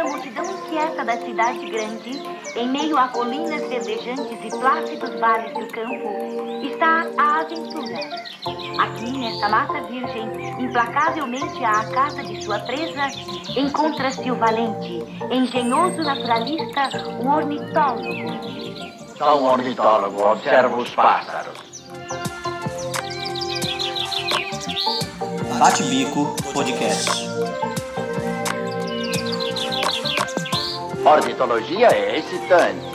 da multidão inquieta da cidade grande, em meio a colinas verdejantes e plácidos vales do campo, está a aventura. Aqui, nesta mata virgem, implacavelmente à casa de sua presa, encontra-se o valente, engenhoso naturalista, o ornitólogo. Sou um ornitólogo, observo os pássaros. Bate-Bico Podcast. Ornitologia é excitante.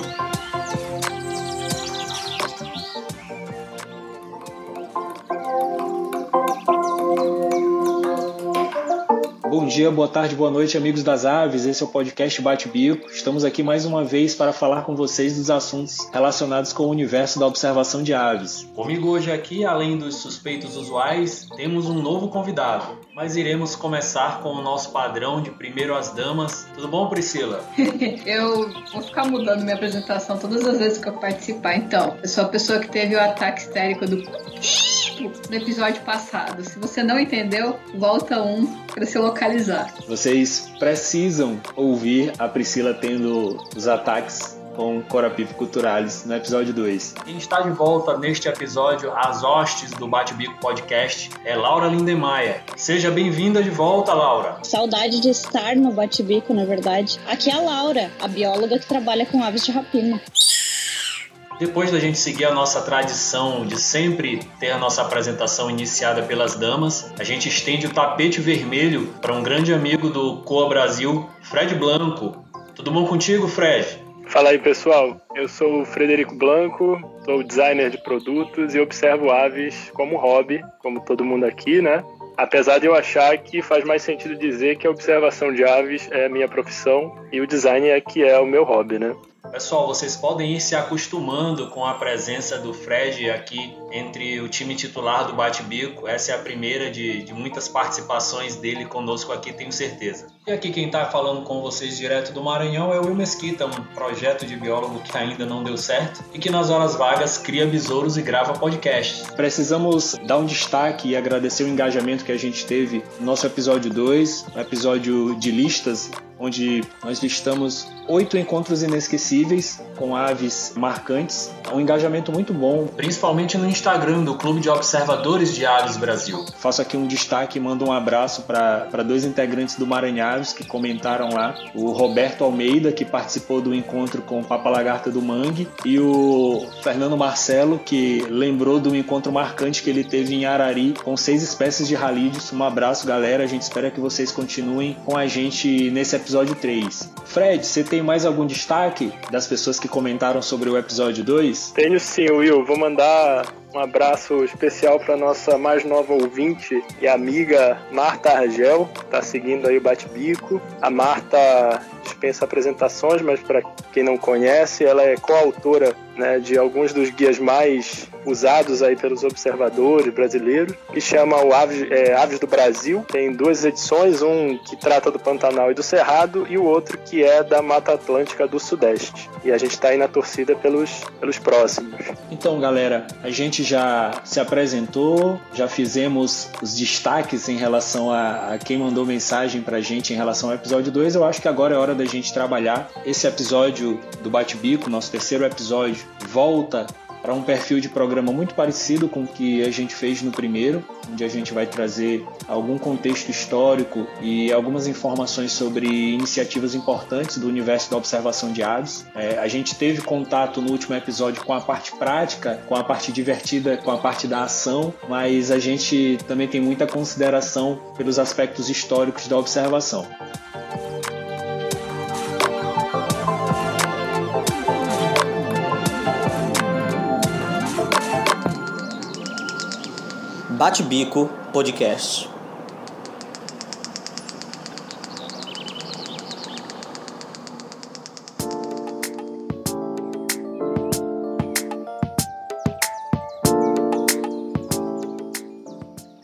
Dia, boa tarde, boa noite, amigos das aves. Esse é o podcast Bate Bico. Estamos aqui mais uma vez para falar com vocês dos assuntos relacionados com o universo da observação de aves. Comigo hoje aqui, além dos suspeitos usuais, temos um novo convidado. Mas iremos começar com o nosso padrão de primeiro as damas. Tudo bom, Priscila? eu vou ficar mudando minha apresentação todas as vezes que eu participar. Então, eu sou a pessoa que teve o ataque histérico do no episódio passado. Se você não entendeu, volta um para se localizar. Vocês precisam ouvir a Priscila tendo os ataques com Corapipo Culturales no episódio 2. Quem está de volta neste episódio, as hostes do Bate Bico Podcast, é Laura Lindemeyer. Seja bem-vinda de volta, Laura. Saudade de estar no Bate Bico, na verdade. Aqui é a Laura, a bióloga que trabalha com aves de rapina. Depois da gente seguir a nossa tradição de sempre ter a nossa apresentação iniciada pelas damas, a gente estende o tapete vermelho para um grande amigo do Coa Brasil, Fred Blanco. Tudo bom contigo, Fred? Fala aí, pessoal. Eu sou o Frederico Blanco, sou designer de produtos e observo aves como hobby, como todo mundo aqui, né? Apesar de eu achar que faz mais sentido dizer que a observação de aves é a minha profissão e o design é que é o meu hobby, né? Pessoal, vocês podem ir se acostumando com a presença do Fred aqui entre o time titular do Bate-Bico. Essa é a primeira de, de muitas participações dele conosco aqui, tenho certeza. E aqui quem está falando com vocês direto do Maranhão é o Will Mesquita, um projeto de biólogo que ainda não deu certo e que nas horas vagas cria besouros e grava podcasts. Precisamos dar um destaque e agradecer o engajamento que a gente teve no nosso episódio 2, no episódio de listas onde nós listamos oito encontros inesquecíveis com aves marcantes. É um engajamento muito bom. Principalmente no Instagram do Clube de Observadores de Aves Brasil. Faço aqui um destaque e mando um abraço para dois integrantes do Maranhaves que comentaram lá. O Roberto Almeida, que participou do encontro com o Papa Lagarta do Mangue, e o Fernando Marcelo, que lembrou do encontro marcante que ele teve em Arari com seis espécies de ralídeos. Um abraço, galera. A gente espera que vocês continuem com a gente nesse episódio episódio 3. Fred, você tem mais algum destaque das pessoas que comentaram sobre o episódio 2? Tenho sim, Will. Vou mandar um abraço especial para nossa mais nova ouvinte e amiga Marta Argel, tá seguindo aí o Bate-Bico. A Marta dispensa apresentações, mas para quem não conhece, ela é coautora né, de alguns dos guias mais usados aí pelos observadores brasileiros, que chama o Aves, é, Aves do Brasil. Tem duas edições, um que trata do Pantanal e do Cerrado e o outro que é da Mata Atlântica do Sudeste. E a gente está aí na torcida pelos, pelos próximos. Então, galera, a gente já se apresentou, já fizemos os destaques em relação a, a quem mandou mensagem pra gente em relação ao episódio 2. Eu acho que agora é hora da gente trabalhar. Esse episódio do Bate-Bico, nosso terceiro episódio, volta para um perfil de programa muito parecido com o que a gente fez no primeiro, onde a gente vai trazer algum contexto histórico e algumas informações sobre iniciativas importantes do universo da observação de aves. É, a gente teve contato no último episódio com a parte prática, com a parte divertida, com a parte da ação, mas a gente também tem muita consideração pelos aspectos históricos da observação. Bate Bico Podcast.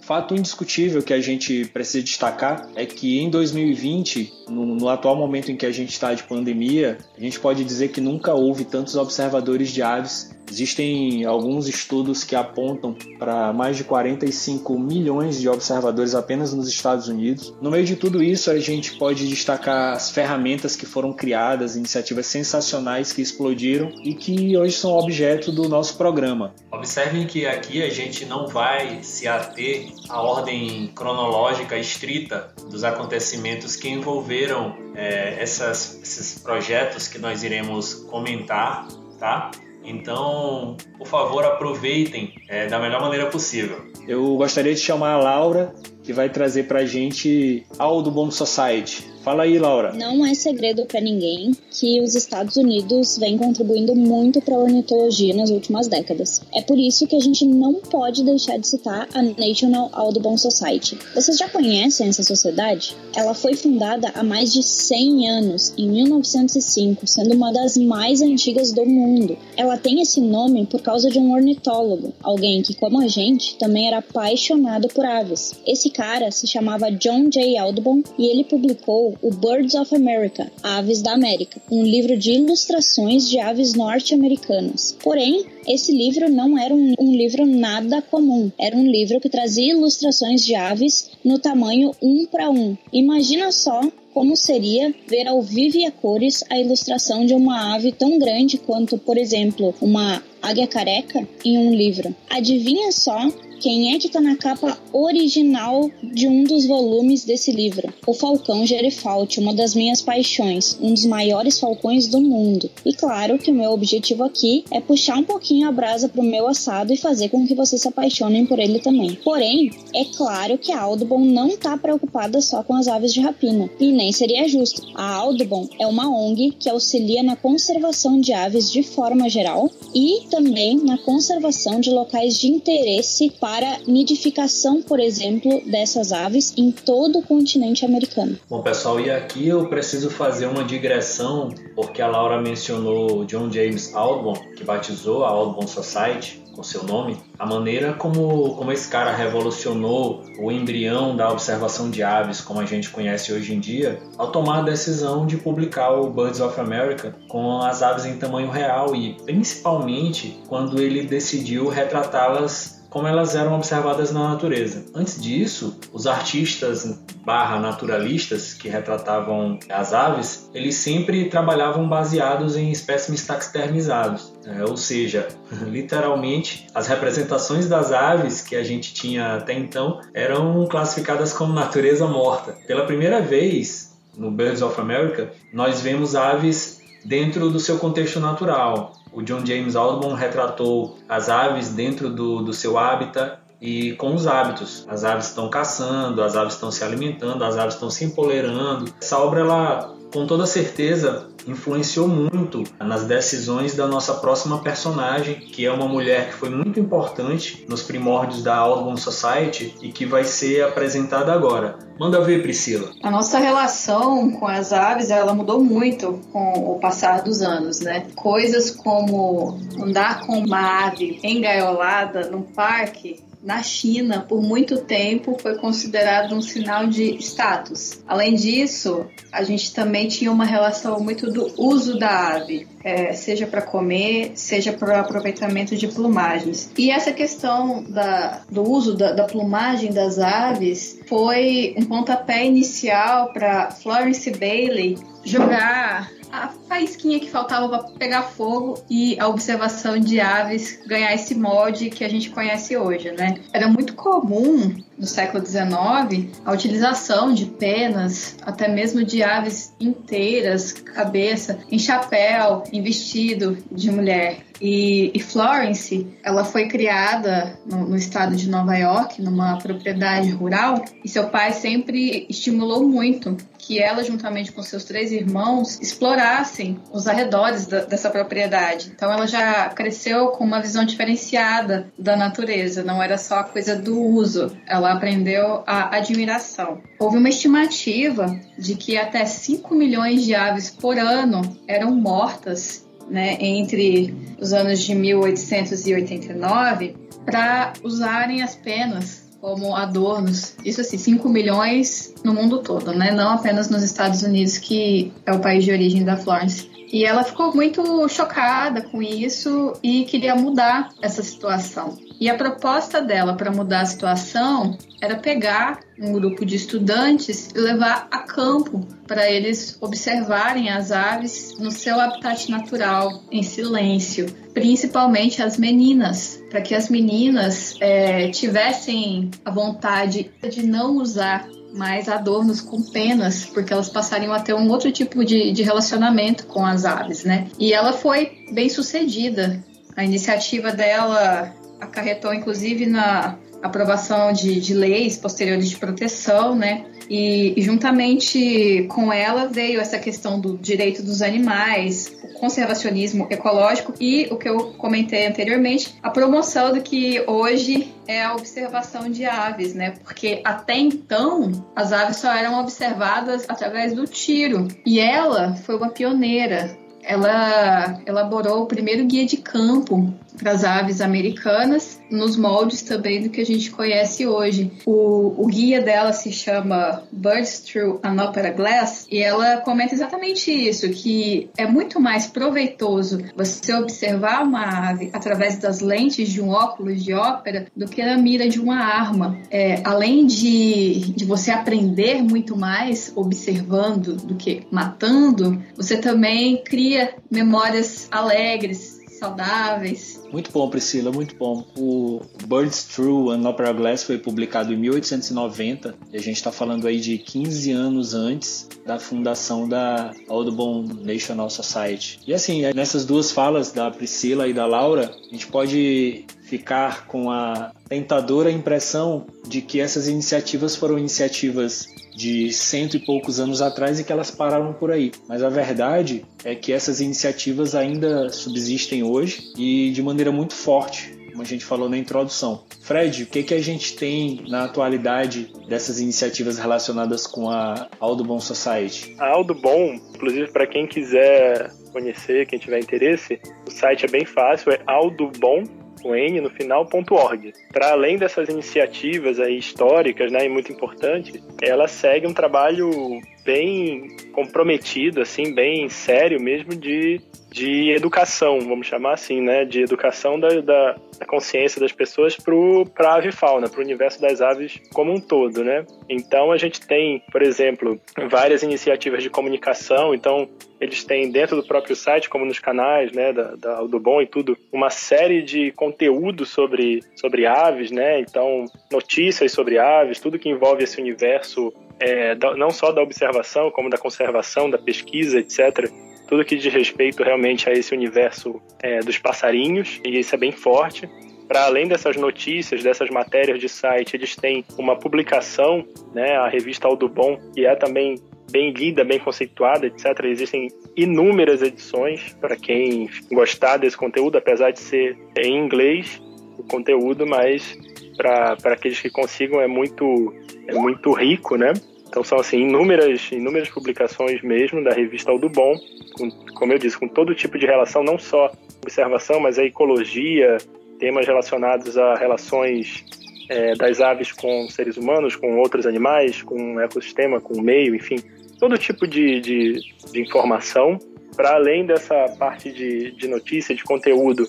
Fato indiscutível que a gente precisa destacar é que em 2020, no, no atual momento em que a gente está de pandemia, a gente pode dizer que nunca houve tantos observadores de aves Existem alguns estudos que apontam para mais de 45 milhões de observadores apenas nos Estados Unidos. No meio de tudo isso, a gente pode destacar as ferramentas que foram criadas, iniciativas sensacionais que explodiram e que hoje são objeto do nosso programa. Observem que aqui a gente não vai se ater à ordem cronológica estrita dos acontecimentos que envolveram é, essas, esses projetos que nós iremos comentar, tá? Então, por favor, aproveitem é, da melhor maneira possível. Eu gostaria de chamar a Laura, que vai trazer para a gente Aldo Bom Society. Fala aí, Laura. Não é segredo para ninguém que os Estados Unidos vêm contribuindo muito para a ornitologia nas últimas décadas. É por isso que a gente não pode deixar de citar a National Audubon Society. Vocês já conhecem essa sociedade? Ela foi fundada há mais de 100 anos, em 1905, sendo uma das mais antigas do mundo. Ela tem esse nome por causa de um ornitólogo, alguém que, como a gente, também era apaixonado por aves. Esse cara se chamava John J. Audubon e ele publicou o Birds of America, Aves da América, um livro de ilustrações de aves norte-americanas. Porém, esse livro não era um, um, livro nada comum. Era um livro que trazia ilustrações de aves no tamanho um para um. Imagina só como seria ver ao vivo e a cores a ilustração de uma ave tão grande quanto, por exemplo, uma águia careca em um livro. Adivinha só quem é que está na capa original de um dos volumes desse livro? O Falcão Gerifalte, uma das minhas paixões, um dos maiores falcões do mundo. E claro que o meu objetivo aqui é puxar um pouquinho a brasa pro meu assado e fazer com que vocês se apaixonem por ele também. Porém, é claro que a Audubon não está preocupada só com as aves de rapina, e nem seria justo. A Audubon é uma ONG que auxilia na conservação de aves de forma geral e também na conservação de locais de interesse para para nidificação, por exemplo, dessas aves em todo o continente americano. Bom, pessoal, e aqui eu preciso fazer uma digressão, porque a Laura mencionou John James Audubon, que batizou a Audubon Society com seu nome, a maneira como, como esse cara revolucionou o embrião da observação de aves, como a gente conhece hoje em dia, ao tomar a decisão de publicar o Birds of America com as aves em tamanho real e principalmente quando ele decidiu retratá-las como elas eram observadas na natureza. Antes disso, os artistas barra naturalistas que retratavam as aves, eles sempre trabalhavam baseados em espécimes taxidermizados, é, ou seja, literalmente as representações das aves que a gente tinha até então eram classificadas como natureza morta. Pela primeira vez no Birds of America, nós vemos aves dentro do seu contexto natural, o John James Audubon retratou as aves dentro do, do seu hábitat e com os hábitos. As aves estão caçando, as aves estão se alimentando, as aves estão se empolerando. Essa obra, ela, com toda certeza, influenciou muito nas decisões da nossa próxima personagem, que é uma mulher que foi muito importante nos primórdios da Audubon Society e que vai ser apresentada agora. Manda ver, Priscila. A nossa relação com as aves, ela mudou muito com o passar dos anos, né? Coisas como andar com uma ave engaiolada num parque na China, por muito tempo, foi considerado um sinal de status. Além disso, a gente também tinha uma relação muito do uso da ave, é, seja para comer, seja para aproveitamento de plumagens. E essa questão da, do uso da, da plumagem das aves foi um pontapé inicial para Florence Bailey jogar a faísquinha que faltava para pegar fogo e a observação de aves ganhar esse molde que a gente conhece hoje, né? Era muito comum no século XIX a utilização de penas, até mesmo de aves inteiras, cabeça, em chapéu, em vestido de mulher. E, Florence, ela foi criada no, estado de Nova York, numa propriedade rural, e seu pai sempre estimulou muito que ela, juntamente com seus três irmãos, explorassem os arredores dessa propriedade. Então, ela já cresceu com uma visão diferenciada da natureza, não era só a coisa do uso, ela aprendeu a admiração. Houve uma estimativa de que até 5 milhões de aves por ano eram mortas né, entre os anos de 1889 para usarem as penas como adornos. Isso assim, 5 milhões no mundo todo, né? Não apenas nos Estados Unidos, que é o país de origem da Florence. E ela ficou muito chocada com isso e queria mudar essa situação. E a proposta dela para mudar a situação era pegar um grupo de estudantes e levar a campo para eles observarem as aves no seu habitat natural, em silêncio, principalmente as meninas, para que as meninas é, tivessem a vontade de não usar mais adornos com penas, porque elas passariam a ter um outro tipo de, de relacionamento com as aves, né? E ela foi bem sucedida. A iniciativa dela acarretou, inclusive, na aprovação de, de leis posteriores de proteção, né? E, e, juntamente com ela veio essa questão do direito dos animais, o conservacionismo ecológico e o que eu comentei anteriormente, a promoção do que hoje é a observação de aves, né? Porque até então as aves só eram observadas através do tiro e ela foi uma pioneira ela elaborou o primeiro guia de campo para as aves americanas, nos moldes também do que a gente conhece hoje. O, o guia dela se chama Birds Through an Opera Glass e ela comenta exatamente isso, que é muito mais proveitoso você observar uma ave através das lentes de um óculos de ópera do que a mira de uma arma. É, além de, de você aprender muito mais observando do que matando, você também cria memórias alegres, saudáveis. Muito bom, Priscila, muito bom. O Birds Through an Opera Glass foi publicado em 1890 e a gente está falando aí de 15 anos antes da fundação da Audubon National Society. E assim, nessas duas falas da Priscila e da Laura, a gente pode ficar com a tentadora impressão de que essas iniciativas foram iniciativas de cento e poucos anos atrás e que elas pararam por aí. Mas a verdade é que essas iniciativas ainda subsistem hoje e de maneira muito forte, como a gente falou na introdução. Fred, o que, que a gente tem na atualidade dessas iniciativas relacionadas com a Audubon Society? A Audubon, inclusive para quem quiser conhecer, quem tiver interesse, o site é bem fácil, é audubon com N no final.org. Para além dessas iniciativas aí históricas, né, e muito importante, ela segue um trabalho bem comprometido, assim, bem sério mesmo de de educação, vamos chamar assim, né? De educação da, da, da consciência das pessoas para a avifauna, para o universo das aves como um todo, né? Então a gente tem, por exemplo, várias iniciativas de comunicação. Então eles têm dentro do próprio site, como nos canais, né, da, da do Bom e tudo, uma série de conteúdo sobre, sobre aves, né? Então notícias sobre aves, tudo que envolve esse universo é, não só da observação, como da conservação, da pesquisa, etc tudo que diz respeito realmente a esse universo é, dos passarinhos, e isso é bem forte. Para além dessas notícias, dessas matérias de site, eles têm uma publicação, né, a revista Audubon, que é também bem lida, bem conceituada, etc. Existem inúmeras edições para quem gostar desse conteúdo, apesar de ser em inglês o conteúdo, mas para aqueles que consigam é muito é muito rico, né? Então são assim inúmeras, inúmeras publicações mesmo da revista Audubon, com, como eu disse, com todo tipo de relação, não só observação, mas a ecologia, temas relacionados a relações é, das aves com seres humanos, com outros animais, com o ecossistema, com o meio, enfim, todo tipo de, de, de informação. Para além dessa parte de, de notícia, de conteúdo,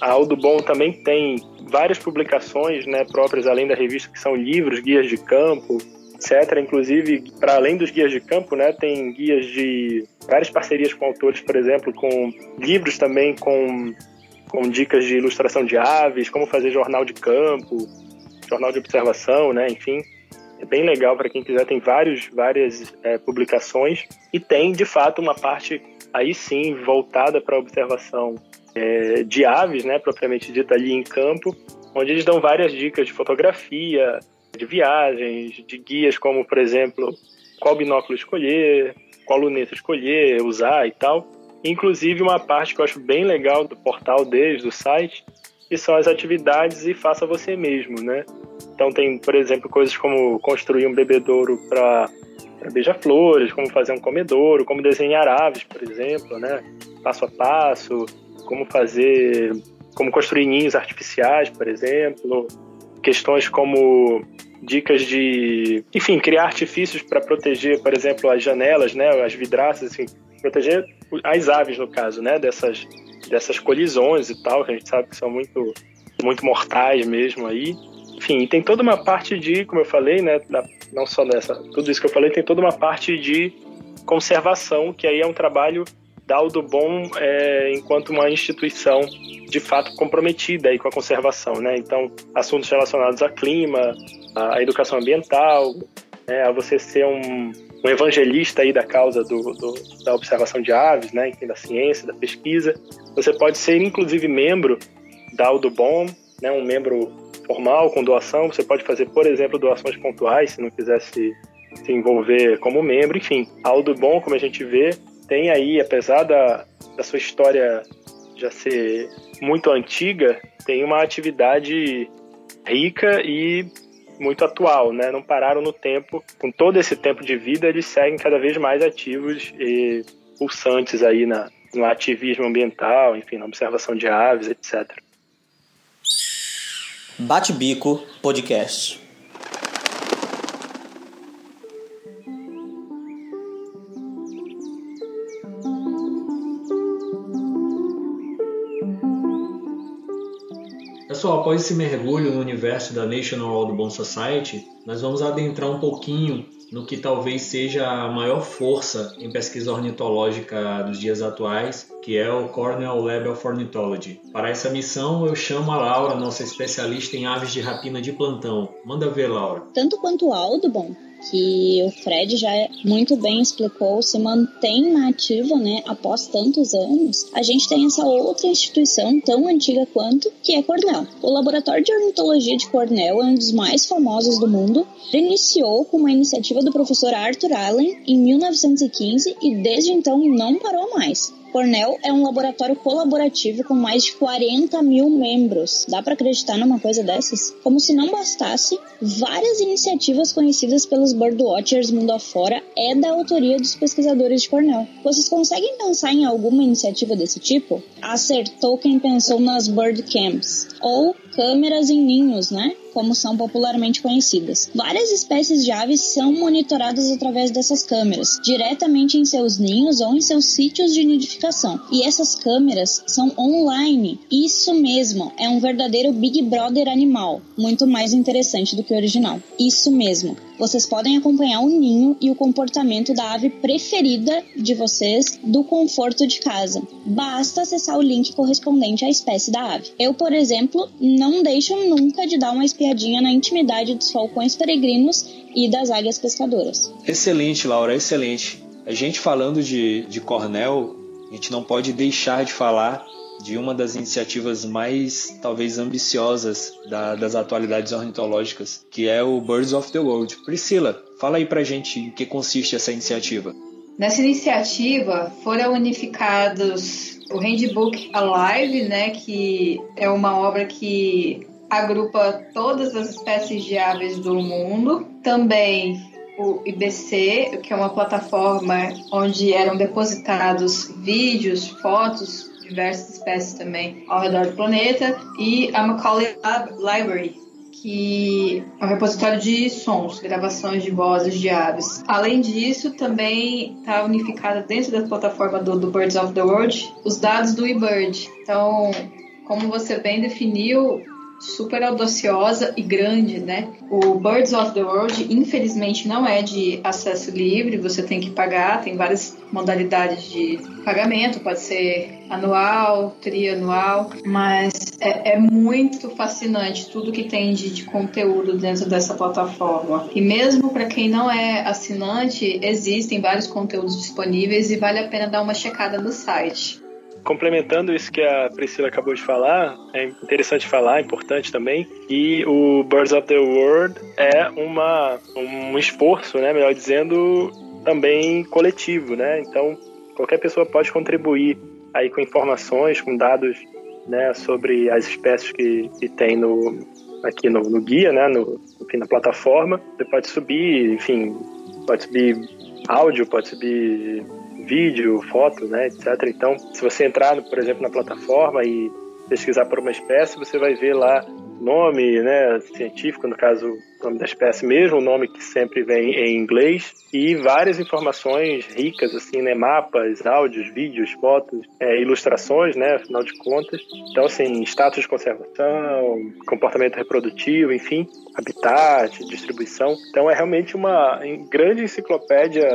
a Audubon também tem várias publicações né, próprias, além da revista, que são livros, guias de campo, etc. Inclusive, para além dos guias de campo, né, tem guias de várias parcerias com autores, por exemplo, com livros também com, com dicas de ilustração de aves, como fazer jornal de campo, jornal de observação, né, enfim. É bem legal para quem quiser, tem vários, várias é, publicações e tem, de fato, uma parte aí sim voltada para a observação é, de aves, né, propriamente dita ali em campo, onde eles dão várias dicas de fotografia, de viagens, de guias como, por exemplo, qual binóculo escolher, qual luneta escolher, usar e tal. Inclusive uma parte que eu acho bem legal do portal deles, do site, que são as atividades e faça você mesmo, né? Então tem, por exemplo, coisas como construir um bebedouro para beija-flores, como fazer um comedouro, como desenhar aves, por exemplo, né? Passo a passo, como fazer, como construir ninhos artificiais, por exemplo, questões como dicas de, enfim, criar artifícios para proteger, por exemplo, as janelas, né, as vidraças, assim, proteger as aves no caso, né? Dessas, dessas colisões e tal, que a gente sabe que são muito, muito mortais mesmo aí. Enfim, tem toda uma parte de, como eu falei, né? Da, não só nessa, tudo isso que eu falei, tem toda uma parte de conservação, que aí é um trabalho da Audubon é, enquanto uma instituição de fato comprometida aí com a conservação, né? Então, assuntos relacionados a clima, a educação ambiental, né? a você ser um, um evangelista aí da causa do, do, da observação de aves, né? Enfim, da ciência, da pesquisa. Você pode ser, inclusive, membro da Audubon, né? Um membro formal com doação. Você pode fazer, por exemplo, doações pontuais, se não quiser se, envolver como membro. Enfim, a Audubon, como a gente vê, tem aí, apesar da, da sua história já ser muito antiga, tem uma atividade rica e muito atual, né? Não pararam no tempo. Com todo esse tempo de vida, eles seguem cada vez mais ativos e pulsantes aí na, no ativismo ambiental, enfim, na observação de aves, etc. Bate Bico Podcast. Pessoal, após esse mergulho no universo da National Audubon Society, nós vamos adentrar um pouquinho no que talvez seja a maior força em pesquisa ornitológica dos dias atuais, que é o Cornell Lab of Ornithology. Para essa missão, eu chamo a Laura, nossa especialista em aves de rapina de plantão. Manda ver, Laura. Tanto quanto o Audubon, que o Fred já muito bem explicou, se mantém na ativa, né, após tantos anos, a gente tem essa outra instituição tão antiga quanto, que é Cornell. O Laboratório de Ornitologia de Cornell é um dos mais famosos do mundo. Iniciou com uma iniciativa do professor Arthur Allen em 1915 e desde então não parou mais. Cornell é um laboratório colaborativo com mais de 40 mil membros. Dá para acreditar numa coisa dessas? Como se não bastasse, várias iniciativas conhecidas pelos birdwatchers mundo afora é da autoria dos pesquisadores de Cornell. Vocês conseguem pensar em alguma iniciativa desse tipo? Acertou quem pensou nas bird camps ou câmeras em ninhos, né? como são popularmente conhecidas. Várias espécies de aves são monitoradas através dessas câmeras, diretamente em seus ninhos ou em seus sítios de nidificação. E essas câmeras são online. Isso mesmo, é um verdadeiro Big Brother animal, muito mais interessante do que o original. Isso mesmo. Vocês podem acompanhar o ninho e o comportamento da ave preferida de vocês do conforto de casa. Basta acessar o link correspondente à espécie da ave. Eu, por exemplo, não deixo nunca de dar uma espiadinha na intimidade dos falcões peregrinos e das águias pescadoras. Excelente, Laura, excelente. A gente falando de, de Cornell, a gente não pode deixar de falar de uma das iniciativas mais, talvez, ambiciosas da, das atualidades ornitológicas, que é o Birds of the World. Priscila, fala aí pra gente em que consiste essa iniciativa. Nessa iniciativa foram unificados o Handbook Alive, né, que é uma obra que agrupa todas as espécies de aves do mundo. Também o IBC, que é uma plataforma onde eram depositados vídeos, fotos diversas espécies também ao redor do planeta, e a Macaulay Library, que é um repositório de sons, gravações de vozes de aves. Além disso, também está unificada dentro da plataforma do, do, Birds of the World os dados do eBird. Então, como você bem definiu, super audaciosa e grande, né? O Birds of the World, infelizmente, não é de acesso livre, você tem que pagar, tem várias modalidades de pagamento, pode ser anual, trianual, mas é, é muito fascinante tudo que tem de, de conteúdo dentro dessa plataforma. E mesmo para quem não é assinante, existem vários conteúdos disponíveis e vale a pena dar uma checada no site complementando isso que a Priscila acabou de falar, é interessante falar, é importante também, e o Birds of the World é uma, um esforço, né, melhor dizendo, também coletivo, né? Então, qualquer pessoa pode contribuir aí com informações, com dados, né, sobre as espécies que, que tem no aqui no, no guia, né, no, enfim, na plataforma. Você pode subir, enfim, pode subir áudio, pode subir vídeo, foto, né, etc. Então, se você entrar, por exemplo, na plataforma e pesquisar por uma espécie, você vai ver lá nome, né, científico, no caso nome da espécie mesmo, o nome que sempre vem em inglês, e várias informações ricas, assim, né? Mapas, áudios, vídeos, fotos, é, ilustrações, né? Afinal de contas. Então, assim, status de conservação, comportamento reprodutivo, enfim, habitat, distribuição. Então, é realmente uma grande enciclopédia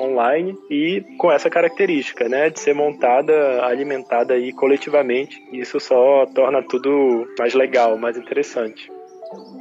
online e com essa característica, né? De ser montada, alimentada aí coletivamente. Isso só torna tudo mais legal, mais interessante.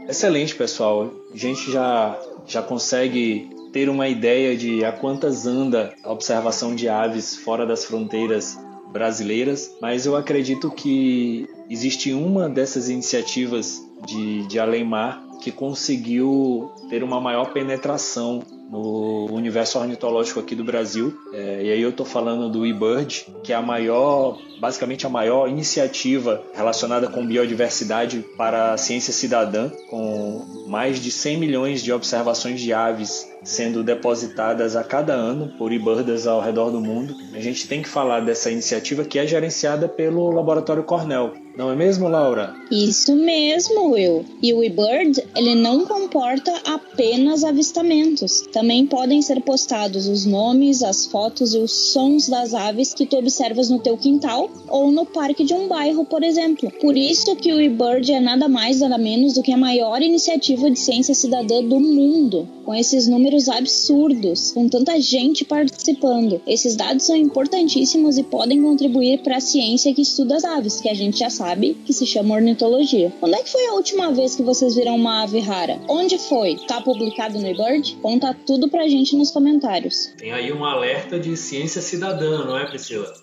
Excelente, pessoal. A gente já, já consegue ter uma ideia de a quantas anda a observação de aves fora das fronteiras brasileiras, mas eu acredito que existe uma dessas iniciativas de, de além mar que conseguiu ter uma maior penetração no universo ornitológico aqui do Brasil. É, e aí eu estou falando do eBird, que é a maior, basicamente a maior iniciativa relacionada com biodiversidade para a ciência cidadã, com mais de 100 milhões de observações de aves sendo depositadas a cada ano por eBirders ao redor do mundo. A gente tem que falar dessa iniciativa que é gerenciada pelo Laboratório Cornell. Não é mesmo, Laura? Isso mesmo, Will. E o eBird, ele não comporta apenas avistamentos. Também podem ser postados os nomes, as fotos e os sons das aves que tu observas no teu quintal ou no parque de um bairro, por exemplo. Por isso que o eBird é nada mais nada menos do que a maior iniciativa de ciência cidadã do mundo, com esses números absurdos, com tanta gente participando. Esses dados são importantíssimos e podem contribuir para a ciência que estuda as aves, que a gente já sabe que se chama ornitologia. Quando é que foi a última vez que vocês viram uma ave rara? Onde foi? Tá publicado no eBird? Conta tudo pra gente nos comentários. Tem aí um alerta de ciência cidadã, não é, Priscila?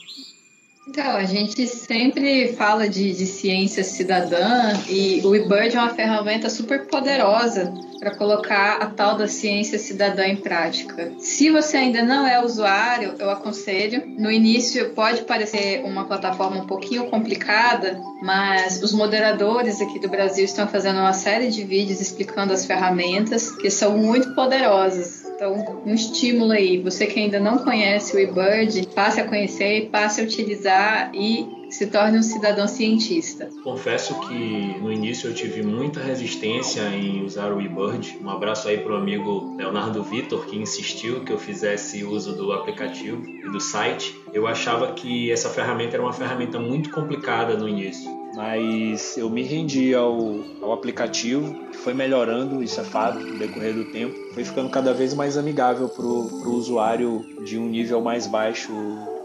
Então, a gente sempre fala de, de ciência cidadã e o eBird é uma ferramenta super poderosa para colocar a tal da ciência cidadã em prática. Se você ainda não é usuário, eu aconselho. No início pode parecer uma plataforma um pouquinho complicada, mas os moderadores aqui do Brasil estão fazendo uma série de vídeos explicando as ferramentas que são muito poderosas. Então, um estímulo aí. Você que ainda não conhece o eBird, passe a conhecer, passe a utilizar e se torne um cidadão cientista. Confesso que no início eu tive muita resistência em usar o eBird. Um abraço aí para o amigo Leonardo Vitor, que insistiu que eu fizesse uso do aplicativo e do site. Eu achava que essa ferramenta era uma ferramenta muito complicada no início mas eu me rendi ao, ao aplicativo, que foi melhorando, isso é fato, no decorrer do tempo, foi ficando cada vez mais amigável para o usuário de um nível mais baixo,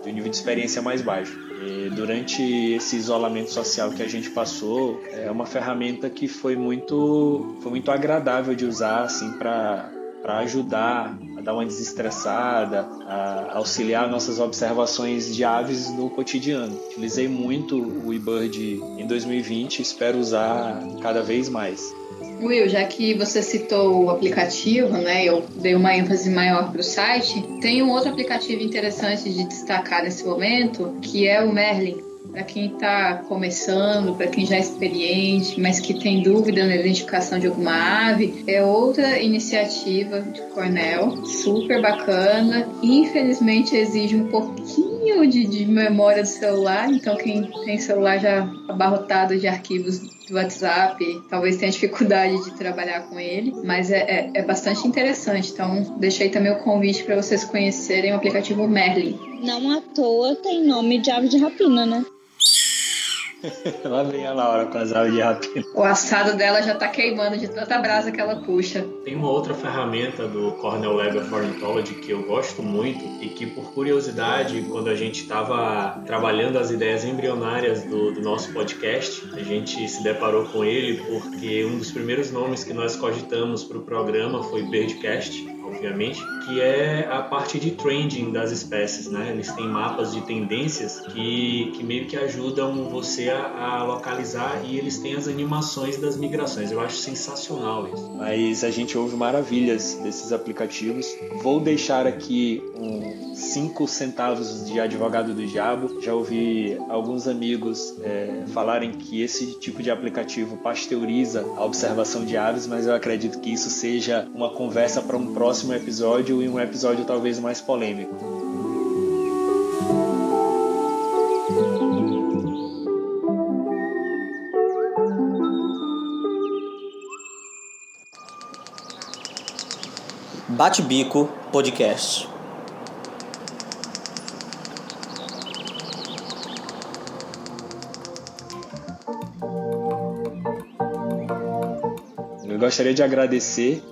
de um nível de experiência mais baixo. E durante esse isolamento social que a gente passou, é uma ferramenta que foi muito, foi muito agradável de usar assim para para ajudar a dar uma desestressada, a auxiliar nossas observações de aves no cotidiano. Utilizei muito o eBird em 2020, espero usar cada vez mais. Will, já que você citou o aplicativo, né, eu dei uma ênfase maior para o site, tem um outro aplicativo interessante de destacar nesse momento, que é o Merlin para quem está começando, para quem já é experiente, mas que tem dúvida na identificação de alguma ave, é outra iniciativa de Cornell, super bacana. Infelizmente exige um pouquinho de, de memória do celular, então quem tem celular já abarrotado de arquivos do WhatsApp, talvez tenha dificuldade de trabalhar com ele, mas é, é, é bastante interessante. Então, deixei também o convite para vocês conhecerem o aplicativo Merlin. Não à toa tem nome de ave de rapina, né? Lá vem a Laura com as aves de rapina. O assado dela já tá queimando de tanta brasa que ela puxa. Tem uma outra ferramenta do Cornell Lab of Ornithology que eu gosto muito e que, por curiosidade, quando a gente estava trabalhando as ideias embrionárias do, do nosso podcast, a gente se deparou com ele porque um dos primeiros nomes que nós cogitamos para o programa foi Birdcast obviamente, que é a parte de trending das espécies, né? Eles têm mapas de tendências que, que meio que ajudam você a, a localizar e eles têm as animações das migrações. Eu acho sensacional isso. Mas a gente ouve maravilhas desses aplicativos. Vou deixar aqui um 5 centavos de advogado do diabo. Já ouvi alguns amigos é, falarem que esse tipo de aplicativo pasteuriza a observação de aves, mas eu acredito que isso seja uma conversa para um próximo episódio e um episódio talvez mais polêmico. Bate Bico Podcast. Eu gostaria de agradecer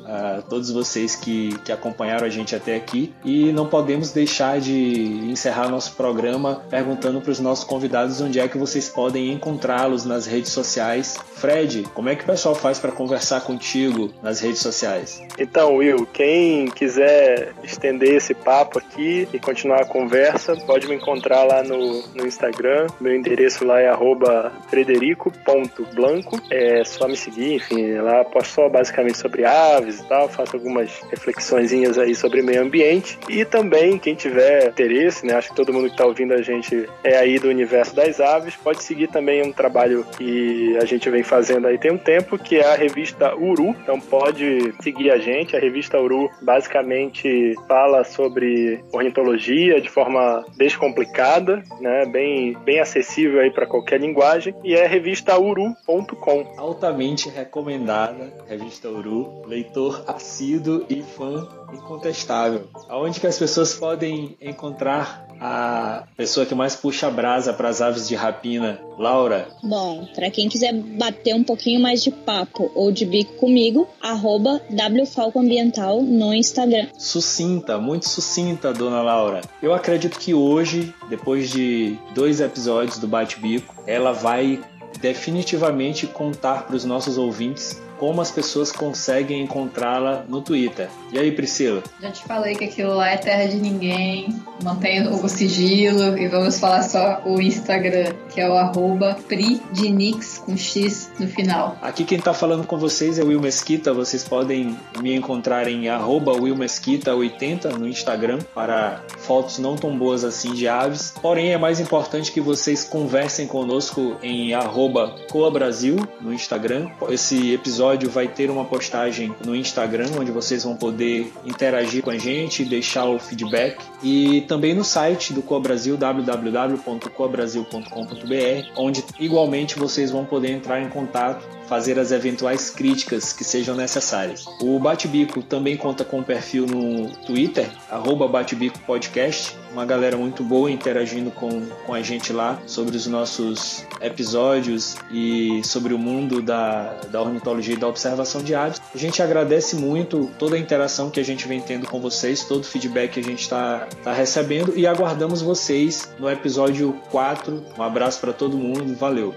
todos vocês que, que acompanharam a gente até aqui e não podemos deixar de encerrar nosso programa perguntando para os nossos convidados onde é que vocês podem encontrá-los nas redes sociais. Fred, como é que o pessoal faz para conversar contigo nas redes sociais? Então, Will, quem quiser estender esse papo aqui e continuar a conversa, pode me encontrar lá no, no Instagram. Meu endereço lá é frederico.blanco. É só me seguir, enfim, lá posto só basicamente sobre aves tal, faço algumas reflexõezinhas aí sobre meio ambiente. E também, quem tiver interesse, né, acho que todo mundo que está ouvindo a gente é aí do universo das aves, pode seguir também um trabalho que a gente vem fazendo aí tem um tempo, que é a revista Uru. Então pode seguir a gente. A revista Uru basicamente fala sobre ornitologia de forma descomplicada, né, bem, bem acessível aí para qualquer linguagem. E é a revista uru.com. Altamente recomendada, revista Uru, leitor assíduo e fã incontestável. Aonde que as pessoas podem encontrar a pessoa que mais puxa a brasa para as aves de rapina, Laura? Bom, para quem quiser bater um pouquinho mais de papo ou de bico comigo, arroba WFalcoambiental no Instagram. Sucinta, muito sucinta, dona Laura. Eu acredito que hoje, depois de dois episódios do Bate-Bico, ela vai definitivamente contar para os nossos ouvintes como as pessoas conseguem encontrá-la no Twitter. E aí, Priscila? Já te falei que aquilo lá é terra de ninguém, mantenha o sigilo e vamos falar só o Instagram, que é o arroba pridinix com X no final. Aqui quem está falando com vocês é o Will Mesquita, vocês podem me encontrar em arroba willmesquita80 no Instagram para fotos não tão boas assim de aves. Porém, é mais importante que vocês conversem conosco em arroba coabrasil no Instagram. Esse episódio episódio vai ter uma postagem no Instagram, onde vocês vão poder interagir com a gente, deixar o feedback. E também no site do Cobrasil, www.cobrasil.com.br, onde igualmente vocês vão poder entrar em contato fazer as eventuais críticas que sejam necessárias. O Bate-Bico também conta com um perfil no Twitter, arroba Bate-Bico Podcast, uma galera muito boa interagindo com, com a gente lá sobre os nossos episódios e sobre o mundo da, da ornitologia e da observação de aves. A gente agradece muito toda a interação que a gente vem tendo com vocês, todo o feedback que a gente está tá recebendo e aguardamos vocês no episódio 4. Um abraço para todo mundo, valeu!